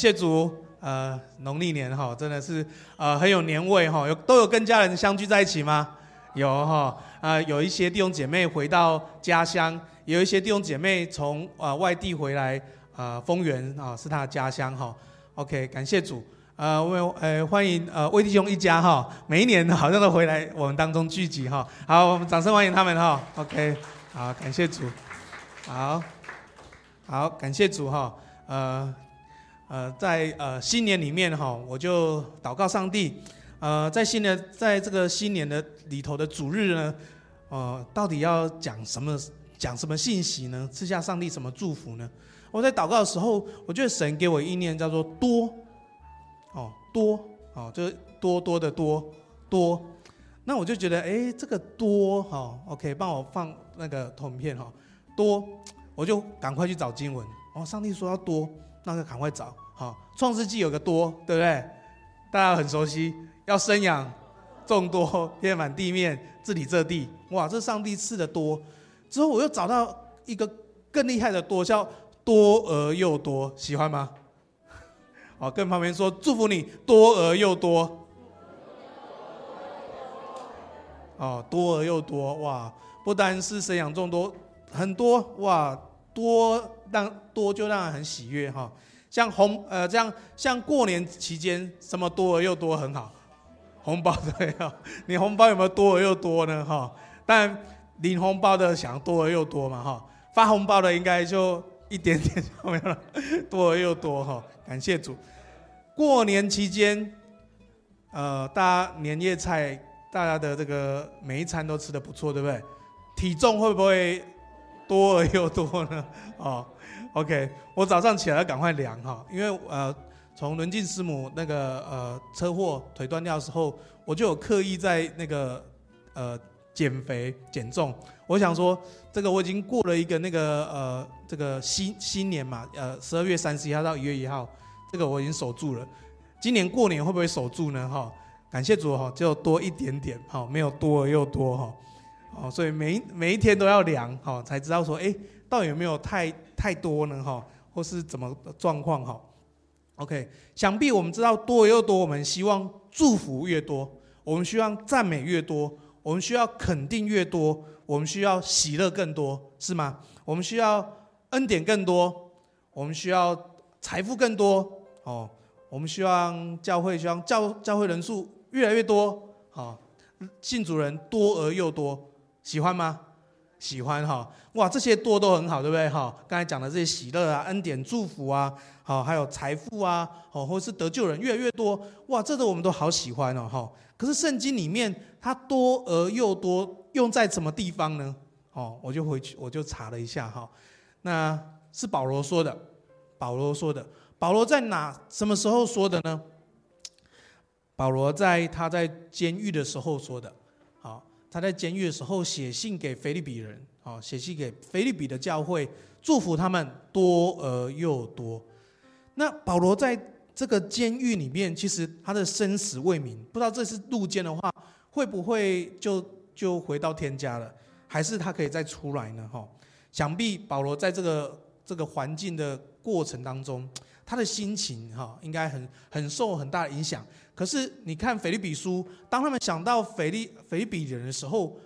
谢主，呃，农历年哈，真的是呃很有年味哈，有都有跟家人相聚在一起吗？有哈，啊、呃，有一些弟兄姐妹回到家乡，有一些弟兄姐妹从啊、呃、外地回来，啊、呃，丰原啊是他的家乡哈。OK，感谢主，呃，我们呃欢迎呃魏弟兄一家哈，每一年好像都回来我们当中聚集哈。好，我们掌声欢迎他们哈。OK，好，感谢主，好，好，感谢主哈，呃。呃，在呃新年里面哈，我就祷告上帝，呃，在新年在这个新年的里头的主日呢，呃，到底要讲什么讲什么信息呢？赐下上帝什么祝福呢？我在祷告的时候，我觉得神给我意念叫做多，哦多哦，就是多多的多多，那我就觉得哎，这个多哈，OK，帮我放那个投影片哈，多，我就赶快去找经文，哦，上帝说要多。那就赶快找，好，创世纪有个多，对不对？大家很熟悉，要生养众多，遍满地面，治理这地。哇，这上帝赐的多。之后我又找到一个更厉害的多，叫多而又多，喜欢吗？好，跟旁边说，祝福你多而又多。哦，多而又多，哇，不单是生养众多，很多哇。多让多就让人很喜悦哈，像红呃这样像过年期间什么多而又多很好，红包对哈，你红包有没有多而又多呢哈？但领红包的想多而又多嘛哈，发红包的应该就一点点就没有了，多而又多哈，感谢主。过年期间，呃，大家年夜菜大家的这个每一餐都吃得不错，对不对？体重会不会？多而又多呢，哦，OK，我早上起来赶快量哈，因为呃，从伦进师母那个呃车祸腿断掉的时候，我就有刻意在那个呃减肥减重。我想说，这个我已经过了一个那个呃这个新新年嘛，呃十二月三十一号到一月一号，这个我已经守住了。今年过年会不会守住呢？哈，感谢主哈，就多一点点，哈，没有多而又多哈。哦，所以每每一天都要量，哈，才知道说，哎，到底有没有太太多呢，哈，或是怎么状况，哈，OK，想必我们知道多又多，我们希望祝福越多，我们需要赞美越多，我们需要肯定越多，我们需要喜乐更多，是吗？我们需要恩典更多，我们需要财富更多，哦，我们希望教会希望教教会人数越来越多，好，信主人多而又多。喜欢吗？喜欢哈，哇，这些多都很好，对不对哈？刚才讲的这些喜乐啊、恩典、祝福啊，好，还有财富啊，好，或是得救人越来越多，哇，这个我们都好喜欢哦，哈。可是圣经里面它多而又多，用在什么地方呢？哦，我就回去我就查了一下哈，那是保罗说的，保罗说的，保罗在哪什么时候说的呢？保罗在他在监狱的时候说的。他在监狱的时候写信给腓立比人，哦，写信给腓立比的教会，祝福他们多而又多。那保罗在这个监狱里面，其实他的生死未明，不知道这次入监的话，会不会就就回到天家了，还是他可以再出来呢？哈，想必保罗在这个这个环境的过程当中，他的心情哈，应该很很受很大的影响。可是你看腓立比书，当他们想到腓利腓立比人的时候，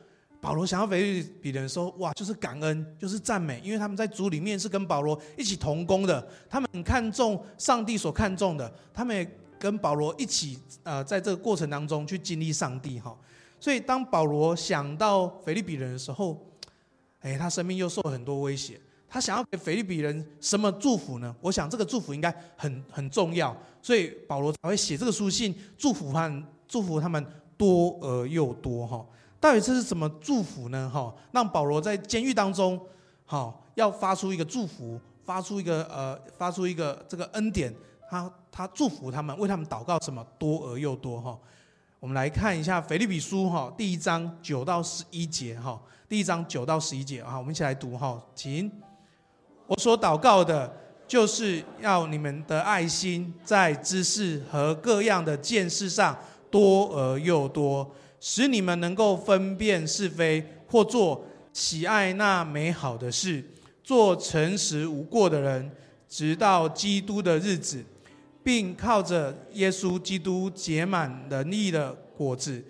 保罗想到腓立比人的时候，哇，就是感恩，就是赞美，因为他们在主里面是跟保罗一起同工的，他们很看重上帝所看重的，他们也跟保罗一起呃，在这个过程当中去经历上帝哈。所以当保罗想到腓立比人的时候，哎，他生命又受了很多威胁。他想要给菲律比人什么祝福呢？我想这个祝福应该很很重要，所以保罗才会写这个书信，祝福他们，祝福他们多而又多哈。到底这是什么祝福呢？哈，让保罗在监狱当中，好要发出一个祝福，发出一个呃，发出一个这个恩典，他他祝福他们，为他们祷告什么多而又多哈。我们来看一下腓立比书哈，第一章九到十一节哈，第一章九到十一节啊，我们一起来读哈，请。我所祷告的，就是要你们的爱心在知识和各样的见识上多而又多，使你们能够分辨是非，或做喜爱那美好的事，做诚实无过的人，直到基督的日子。并靠着耶稣基督结满能力的果子，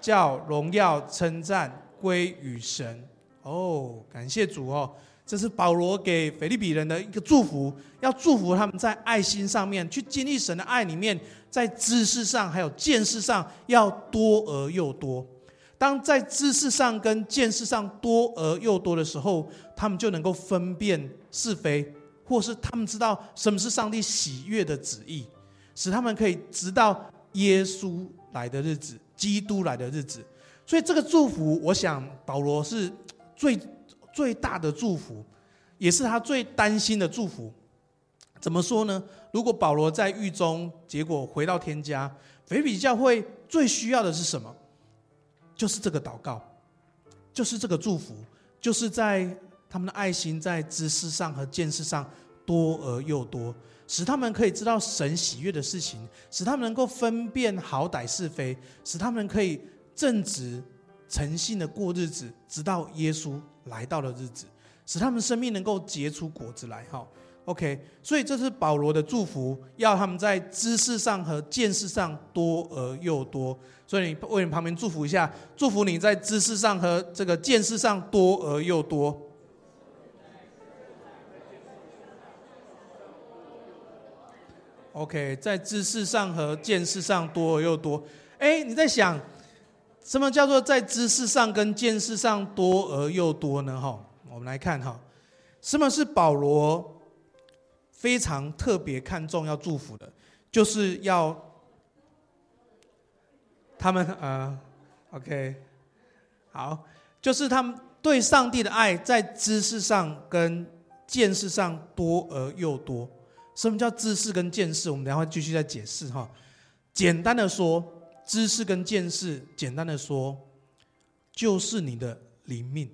叫荣耀称赞归于神。哦，感谢主哦！这是保罗给腓利比人的一个祝福，要祝福他们在爱心上面去经历神的爱里面，在知识上还有见识上要多而又多。当在知识上跟见识上多而又多的时候，他们就能够分辨是非。或是他们知道什么是上帝喜悦的旨意，使他们可以知道耶稣来的日子、基督来的日子。所以这个祝福，我想保罗是最最大的祝福，也是他最担心的祝福。怎么说呢？如果保罗在狱中，结果回到天家，腓比教会最需要的是什么？就是这个祷告，就是这个祝福，就是在。他们的爱心在知识上和见识上多而又多，使他们可以知道神喜悦的事情，使他们能够分辨好歹是非，使他们可以正直诚信的过日子，直到耶稣来到的日子，使他们生命能够结出果子来。哈，OK，所以这是保罗的祝福，要他们在知识上和见识上多而又多。所以你为你旁边祝福一下，祝福你在知识上和这个见识上多而又多。OK，在知识上和见识上多而又多。哎，你在想，什么叫做在知识上跟见识上多而又多呢？哈，我们来看哈，什么是保罗非常特别看重要祝福的，就是要他们呃，OK，好，就是他们对上帝的爱在知识上跟见识上多而又多。什么叫知识跟见识？我们等下会继续再解释哈。简单的说，知识跟见识，简单的说，就是你的灵命。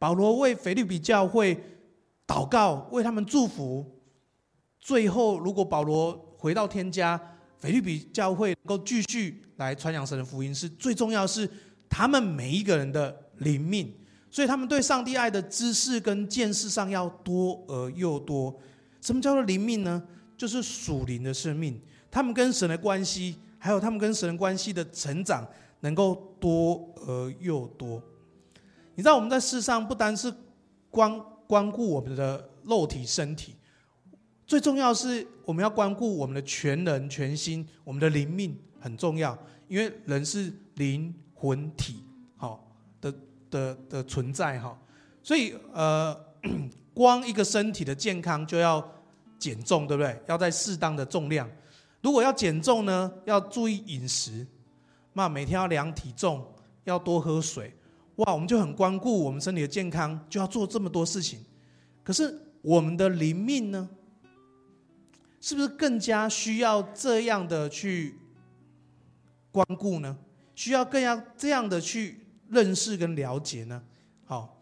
保罗为腓立比教会祷告，为他们祝福。最后，如果保罗回到天家，腓立比教会能够继续来传讲神的福音，是最重要的是他们每一个人的灵命。所以，他们对上帝爱的知识跟见识上要多而又多。什么叫做灵命呢？就是属灵的生命，他们跟神的关系，还有他们跟神关系的成长，能够多而又多。你知道我们在世上不单是关关顾我们的肉体身体，最重要是我们要关顾我们的全人全心，我们的灵命很重要，因为人是灵魂体好的的的存在哈，所以呃。光一个身体的健康就要减重，对不对？要在适当的重量。如果要减重呢，要注意饮食，那每天要量体重，要多喝水。哇，我们就很关顾我们身体的健康，就要做这么多事情。可是我们的灵命呢，是不是更加需要这样的去关顾呢？需要更要这样的去认识跟了解呢？好。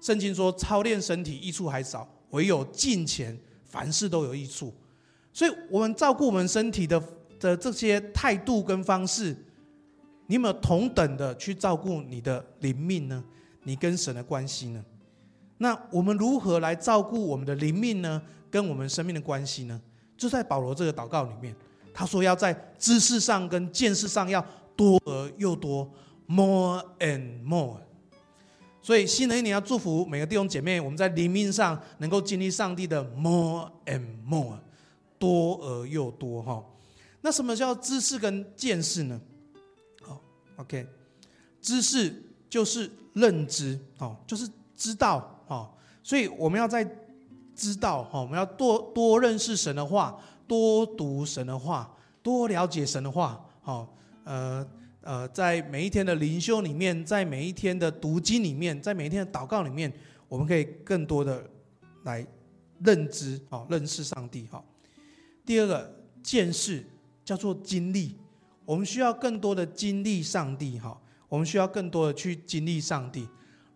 圣经说，操练身体益处还少，唯有敬虔，凡事都有益处。所以，我们照顾我们身体的的这些态度跟方式，你有没有同等的去照顾你的灵命呢？你跟神的关系呢？那我们如何来照顾我们的灵命呢？跟我们生命的关系呢？就在保罗这个祷告里面，他说要在知识上跟见识上要多而又多，more and more。所以新的一年要祝福每个弟兄姐妹，我们在灵命上能够经历上帝的 more and more，多而又多哈。那什么叫知识跟见识呢？好，OK，知识就是认知哦，就是知道哦。所以我们要在知道哈，我们要多多认识神的话，多读神的话，多了解神的话。好，呃。呃，在每一天的灵修里面，在每一天的读经里面，在每一天的祷告里面，我们可以更多的来认知啊，认识上帝哈。第二个见识叫做经历，我们需要更多的经历上帝哈，我们需要更多的去经历上帝。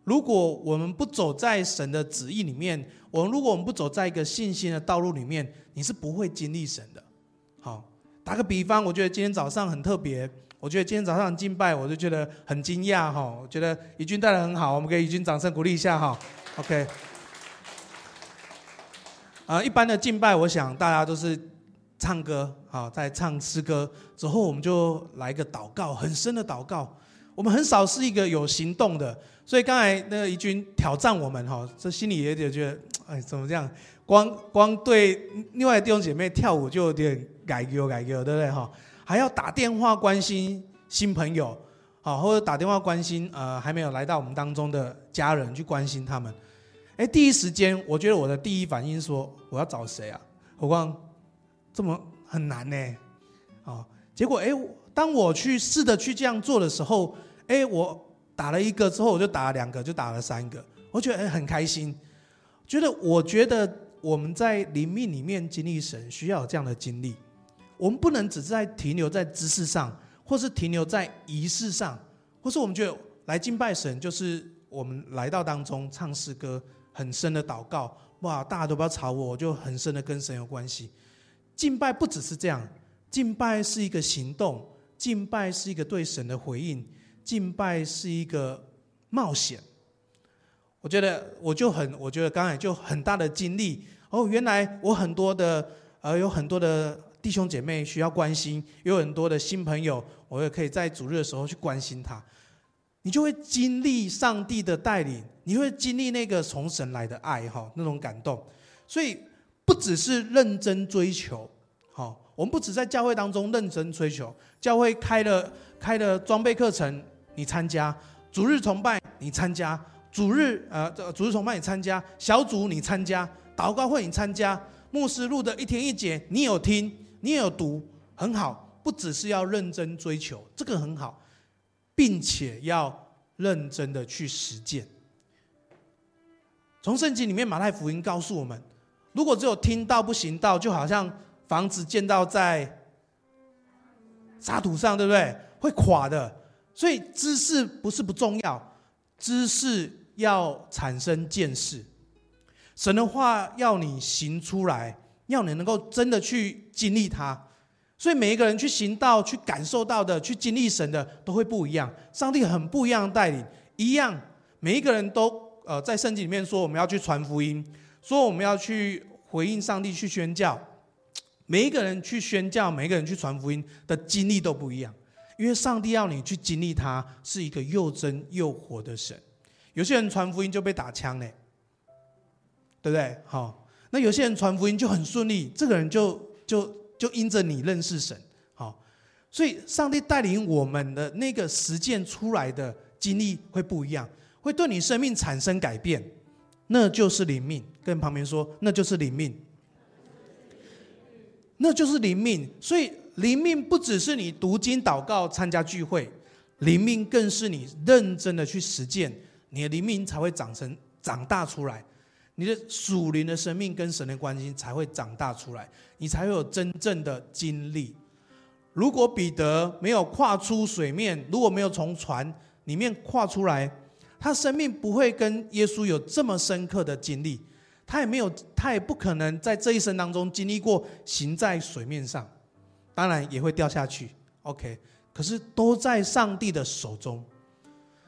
如果我们不走在神的旨意里面，我们如果我们不走在一个信心的道路里面，你是不会经历神的。好，打个比方，我觉得今天早上很特别。我觉得今天早上敬拜，我就觉得很惊讶哈。我觉得怡君带的很好，我们给怡君掌声鼓励一下哈。OK。啊，一般的敬拜，我想大家都是唱歌，好，在唱诗歌之后，我们就来一个祷告，很深的祷告。我们很少是一个有行动的，所以刚才那个怡君挑战我们哈，这心里也有觉得，哎，怎么这样？光光对另外的弟兄姐妹跳舞就有点改革改革，对不对哈？还要打电话关心新朋友，好，或者打电话关心呃还没有来到我们当中的家人去关心他们。哎，第一时间我觉得我的第一反应说我要找谁啊？何况这么很难呢？啊，结果哎。当我去试着去这样做的时候，哎，我打了一个之后，我就打了两个，就打了三个，我觉得很开心。觉得我觉得我们在灵命里面经历神，需要有这样的经历。我们不能只是在停留在知识上，或是停留在仪式上，或是我们觉得来敬拜神就是我们来到当中唱诗歌，很深的祷告，哇，大家都不要吵我，我就很深的跟神有关系。敬拜不只是这样，敬拜是一个行动。敬拜是一个对神的回应，敬拜是一个冒险。我觉得我就很，我觉得刚才就很大的经历哦，原来我很多的呃，有很多的弟兄姐妹需要关心，有很多的新朋友，我也可以在主日的时候去关心他。你就会经历上帝的带领，你会经历那个从神来的爱哈，那种感动。所以不只是认真追求，好。我们不只在教会当中认真追求，教会开了开了装备课程，你参加；主日崇拜你参加；主日呃主日崇拜你参加；小组你参加；祷告会你参加；牧师录的一天一节你有听，你也有读，很好。不只是要认真追求，这个很好，并且要认真的去实践。从圣经里面马太福音告诉我们，如果只有听到不行道，就好像。房子建造在沙土上，对不对？会垮的。所以知识不是不重要，知识要产生见识。神的话要你行出来，要你能够真的去经历它。所以每一个人去行道、去感受到的、去经历神的，都会不一样。上帝很不一样的带领，一样。每一个人都呃，在圣经里面说，我们要去传福音，说我们要去回应上帝，去宣教。每一个人去宣教，每一个人去传福音的经历都不一样，因为上帝要你去经历，他是一个又真又活的神。有些人传福音就被打枪嘞，对不对？好，那有些人传福音就很顺利，这个人就就就因着你认识神，好，所以上帝带领我们的那个实践出来的经历会不一样，会对你生命产生改变，那就是灵命。跟旁边说，那就是灵命。那就是灵命，所以灵命不只是你读经、祷告、参加聚会，灵命更是你认真的去实践，你的灵命才会长成长大出来，你的属灵的生命跟神的关系才会长大出来，你才会有真正的经历。如果彼得没有跨出水面，如果没有从船里面跨出来，他生命不会跟耶稣有这么深刻的经历。他也没有，他也不可能在这一生当中经历过行在水面上，当然也会掉下去。OK，可是都在上帝的手中，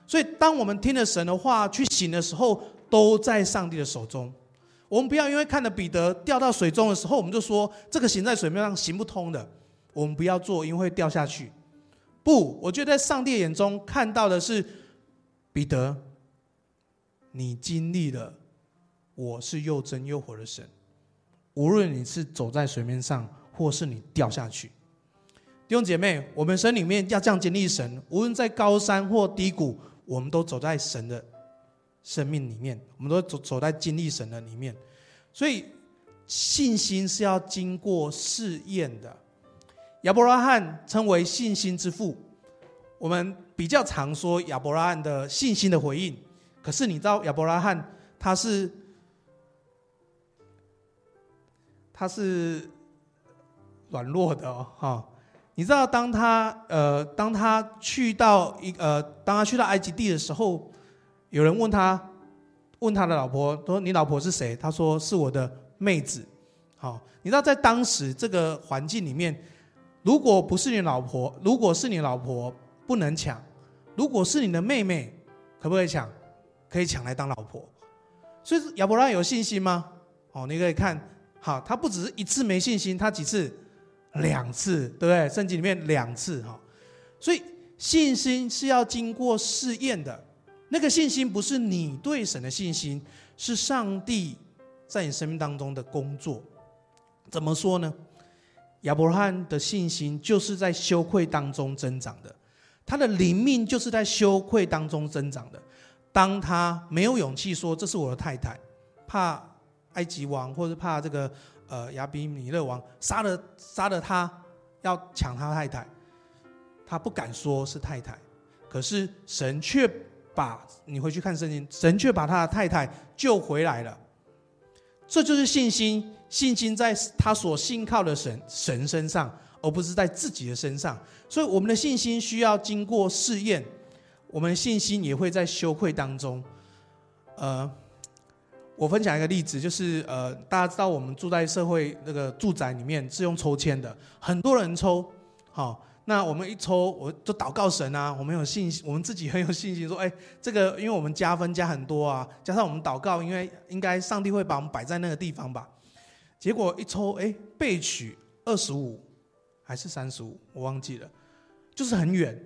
所以当我们听了神的话去行的时候，都在上帝的手中。我们不要因为看了彼得掉到水中的时候，我们就说这个行在水面上行不通的，我们不要做，因为会掉下去。不，我觉得在上帝眼中看到的是彼得，你经历了。我是又真又活的神，无论你是走在水面上，或是你掉下去，弟兄姐妹，我们神里面要这样经历神，无论在高山或低谷，我们都走在神的生命里面，我们都走走在经历神的里面。所以信心是要经过试验的。亚伯拉罕称为信心之父，我们比较常说亚伯拉罕的信心的回应。可是你知道亚伯拉罕他是？他是软弱的哦，哈！你知道，当他呃，当他去到一呃，当他去到埃及地的时候，有人问他，问他的老婆说：“你老婆是谁？”他说：“是我的妹子。”好，你知道，在当时这个环境里面，如果不是你老婆，如果是你老婆，不能抢；如果是你的妹妹，可不可以抢？可以抢来当老婆。所以亚伯拉罕有信心吗？哦，你可以看。好，他不只是一次没信心，他几次？两次，对不对？圣经里面两次哈，所以信心是要经过试验的。那个信心不是你对神的信心，是上帝在你生命当中的工作。怎么说呢？亚伯拉罕的信心就是在羞愧当中增长的，他的灵命就是在羞愧当中增长的。当他没有勇气说这是我的太太，怕埃及王或者怕这个呃亚比米勒王杀了杀了他，要抢他太太，他不敢说是太太，可是神却把你回去看圣经，神却把他的太太救回来了。这就是信心。信心在他所信靠的神神身上，而不是在自己的身上。所以，我们的信心需要经过试验，我们的信心也会在羞愧当中。呃，我分享一个例子，就是呃，大家知道我们住在社会那个住宅里面是用抽签的，很多人抽，好。那我们一抽，我就祷告神啊，我们有信心，我们自己很有信心，说，哎，这个因为我们加分加很多啊，加上我们祷告，因为应该上帝会把我们摆在那个地方吧。结果一抽，哎，被取二十五还是三十五，我忘记了，就是很远。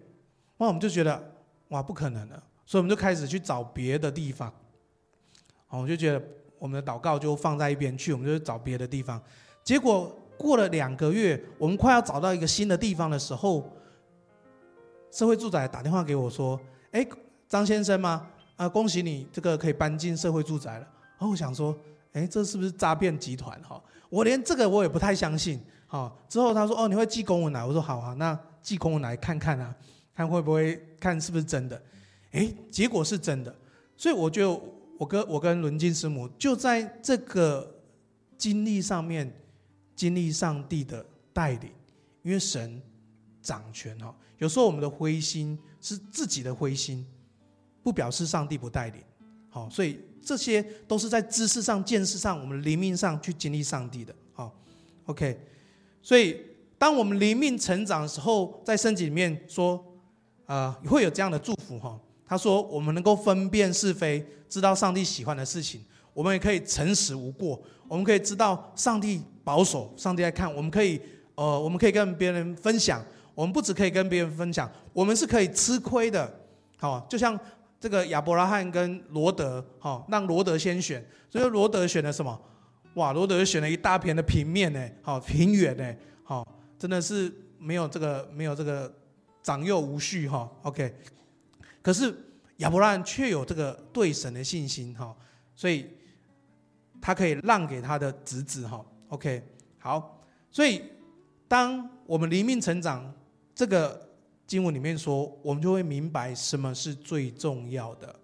那我们就觉得，哇，不可能的，所以我们就开始去找别的地方。哦，我就觉得我们的祷告就放在一边去，我们就找别的地方。结果。过了两个月，我们快要找到一个新的地方的时候，社会住宅打电话给我说：“哎，张先生吗？啊，恭喜你，这个可以搬进社会住宅了。”然后我想说：“哎，这是不是诈骗集团？哈，我连这个我也不太相信。”哈，之后他说：“哦，你会寄公文来？”我说：“好啊，那寄公文来看看啊，看会不会看是不是真的。”哎，结果是真的，所以我就我跟我跟伦金师母就在这个经历上面。经历上帝的带领，因为神掌权哈。有时候我们的灰心是自己的灰心，不表示上帝不带领。好，所以这些都是在知识上、见识上、我们灵命上去经历上帝的。好，OK。所以当我们灵命成长的时候，在圣经里面说，啊，会有这样的祝福哈。他说，我们能够分辨是非，知道上帝喜欢的事情，我们也可以诚实无过，我们可以知道上帝。保守，上帝来看，我们可以，呃，我们可以跟别人分享。我们不只可以跟别人分享，我们是可以吃亏的。好，就像这个亚伯拉罕跟罗德，好，让罗德先选。所以罗德选了什么？哇，罗德选了一大片的平面呢，好，平原呢，好，真的是没有这个没有这个长幼无序哈。OK，可是亚伯拉罕却有这个对神的信心哈，所以他可以让给他的侄子哈。OK，好，所以当我们灵命成长，这个经文里面说，我们就会明白什么是最重要的。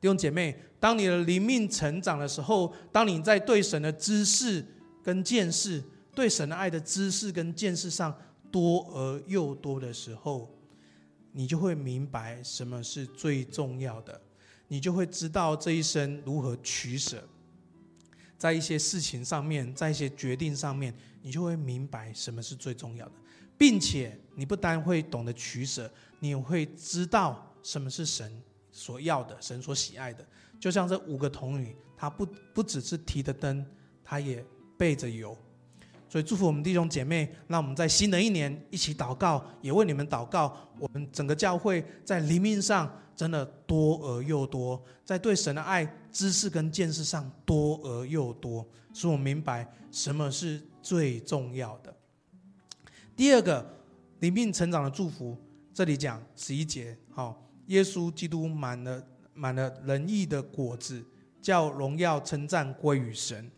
弟兄姐妹，当你的灵命成长的时候，当你在对神的知识跟见识，对神的爱的知识跟见识上多而又多的时候，你就会明白什么是最重要的，你就会知道这一生如何取舍。在一些事情上面，在一些决定上面，你就会明白什么是最重要的，并且你不单会懂得取舍，你也会知道什么是神所要的，神所喜爱的。就像这五个童女，她不不只是提着灯，她也备着油。所以祝福我们弟兄姐妹，让我们在新的一年一起祷告，也为你们祷告。我们整个教会在灵命上真的多而又多，在对神的爱、知识跟见识上多而又多，使我明白什么是最重要的。第二个灵命成长的祝福，这里讲十一节，好，耶稣基督满了满了仁义的果子，叫荣耀称赞归于神。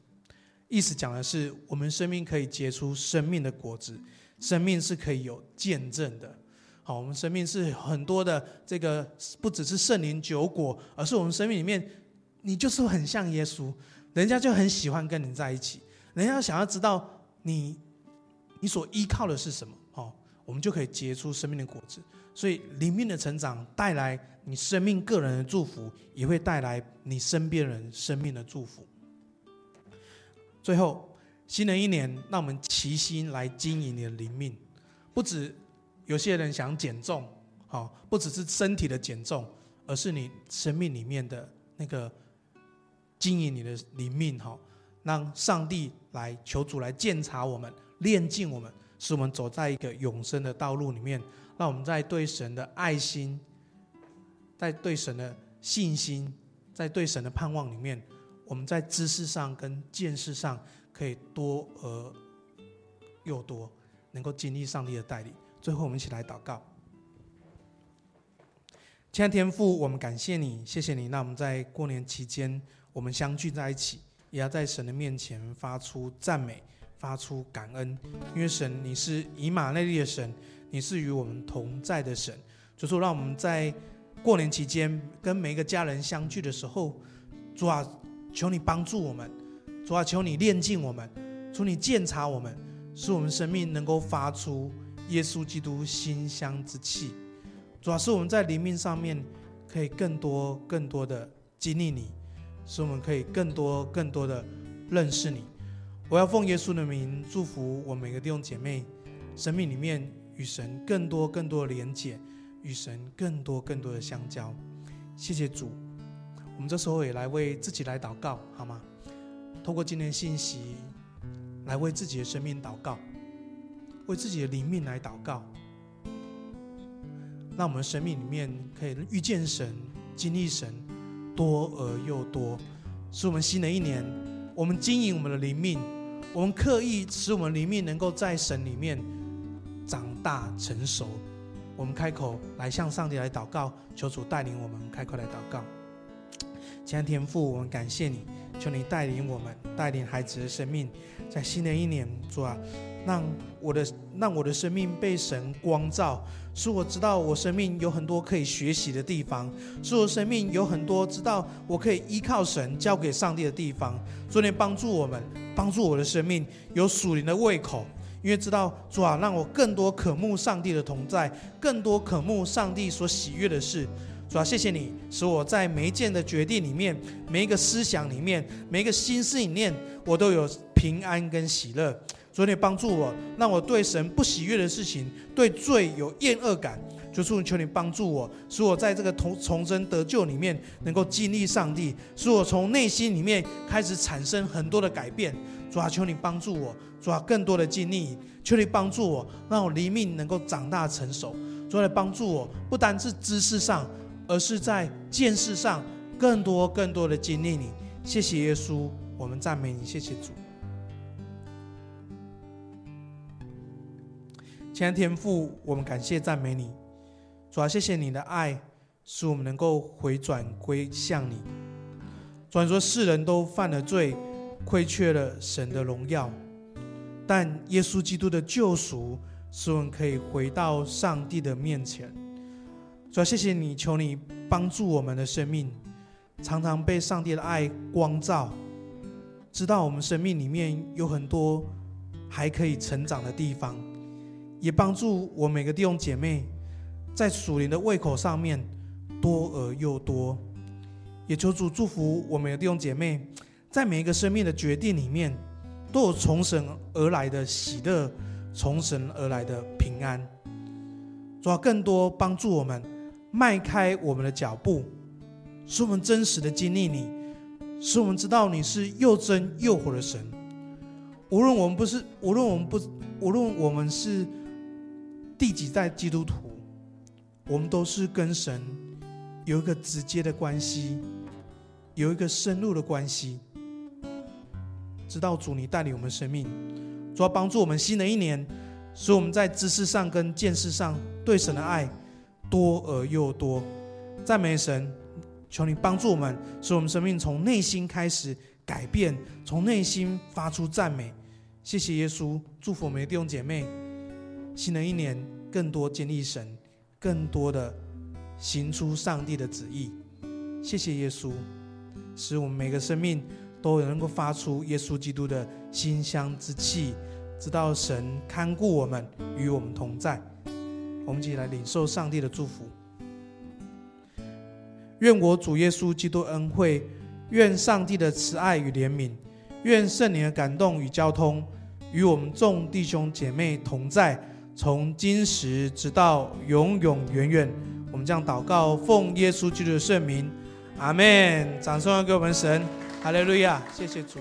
意思讲的是，我们生命可以结出生命的果子，生命是可以有见证的。好，我们生命是很多的这个，不只是圣灵酒果，而是我们生命里面，你就是很像耶稣，人家就很喜欢跟你在一起，人家想要知道你，你所依靠的是什么。我们就可以结出生命的果子。所以灵命的成长带来你生命个人的祝福，也会带来你身边人生命的祝福。最后，新的一年，让我们齐心来经营你的灵命。不止有些人想减重，好，不只是身体的减重，而是你生命里面的那个经营你的灵命，好，让上帝来求主来鉴察我们，炼净我们，使我们走在一个永生的道路里面。让我们在对神的爱心，在对神的信心，在对神的盼望里面，我们在知识上跟见识上可以多而又多，能够经历上帝的带领。最后，我们一起来祷告。亲爱的天父，我们感谢你，谢谢你。那我们在过年期间，我们相聚在一起，也要在神的面前发出赞美，发出感恩，因为神，你是以马内利的神。你是与我们同在的神，主说，让我们在过年期间跟每一个家人相聚的时候，主啊，求你帮助我们，主啊，求你炼净我们，求你鉴察我们，使我们生命能够发出耶稣基督馨香之气。主啊，使我们在灵命上面可以更多更多的经历你，使我们可以更多更多的认识你。我要奉耶稣的名祝福我每个弟兄姐妹生命里面。与神更多更多的连结，与神更多更多的相交。谢谢主，我们这时候也来为自己来祷告，好吗？透过今天信息，来为自己的生命祷告，为自己的灵命来祷告，让我们生命里面可以遇见神、经历神，多而又多。使我们新的一年，我们经营我们的灵命，我们刻意使我们灵命能够在神里面。长大成熟，我们开口来向上帝来祷告，求主带领我们开口来祷告。亲爱的天父，我们感谢你，求你带领我们，带领孩子的生命，在新的一年，做啊，让我的让我的生命被神光照，使我知道我生命有很多可以学习的地方，使我生命有很多知道我可以依靠神交给上帝的地方。主，你帮助我们，帮助我的生命有属灵的胃口。因为知道主啊，让我更多渴慕上帝的同在，更多渴慕上帝所喜悦的事。主啊，谢谢你，使我在每一件的决定里面，每一个思想里面，每一个心思里面，我都有平安跟喜乐。主，你帮助我，让我对神不喜悦的事情，对罪有厌恶感。求主，求你帮助我，使我在这个重重生得救里面，能够经历上帝，使我从内心里面开始产生很多的改变。主啊，求你帮助我，主啊，更多的经历，求你帮助我，让我灵命能够长大成熟。主，来帮助我，不单是知识上，而是在见识上，更多更多的经历你。谢谢耶稣，我们赞美你，谢谢主。亲爱的天父，我们感谢赞美你。主啊，谢谢你的爱，使我们能够回转归向你。主，说世人都犯了罪。亏缺了神的荣耀，但耶稣基督的救赎使我们可以回到上帝的面前。主要谢谢你，求你帮助我们的生命，常常被上帝的爱光照，知道我们生命里面有很多还可以成长的地方，也帮助我每个弟兄姐妹在属灵的胃口上面多而又多。也求主祝福我每个弟兄姐妹。在每一个生命的决定里面，都有从神而来的喜乐，从神而来的平安。主要更多帮助我们迈开我们的脚步，使我们真实的经历你，使我们知道你是又真又活的神。无论我们不是，无论我们不，无论我们是第几代基督徒，我们都是跟神有一个直接的关系，有一个深入的关系。知道主你带领我们生命，主要帮助我们新的一年，使我们在知识上跟见识上对神的爱多而又多。赞美神，求你帮助我们，使我们生命从内心开始改变，从内心发出赞美。谢谢耶稣，祝福我们的弟兄姐妹，新的一年更多经历神，更多的行出上帝的旨意。谢谢耶稣，使我们每个生命。都能够发出耶稣基督的馨香之气，知道神看顾我们，与我们同在。我们一起来领受上帝的祝福。愿我主耶稣基督恩惠，愿上帝的慈爱与怜悯，愿圣灵的感动与交通，与我们众弟兄姐妹同在，从今时直到永永远远。我们将祷告，奉耶稣基督的圣名，阿门。掌声要给我们神。哈利路亚，谢谢主。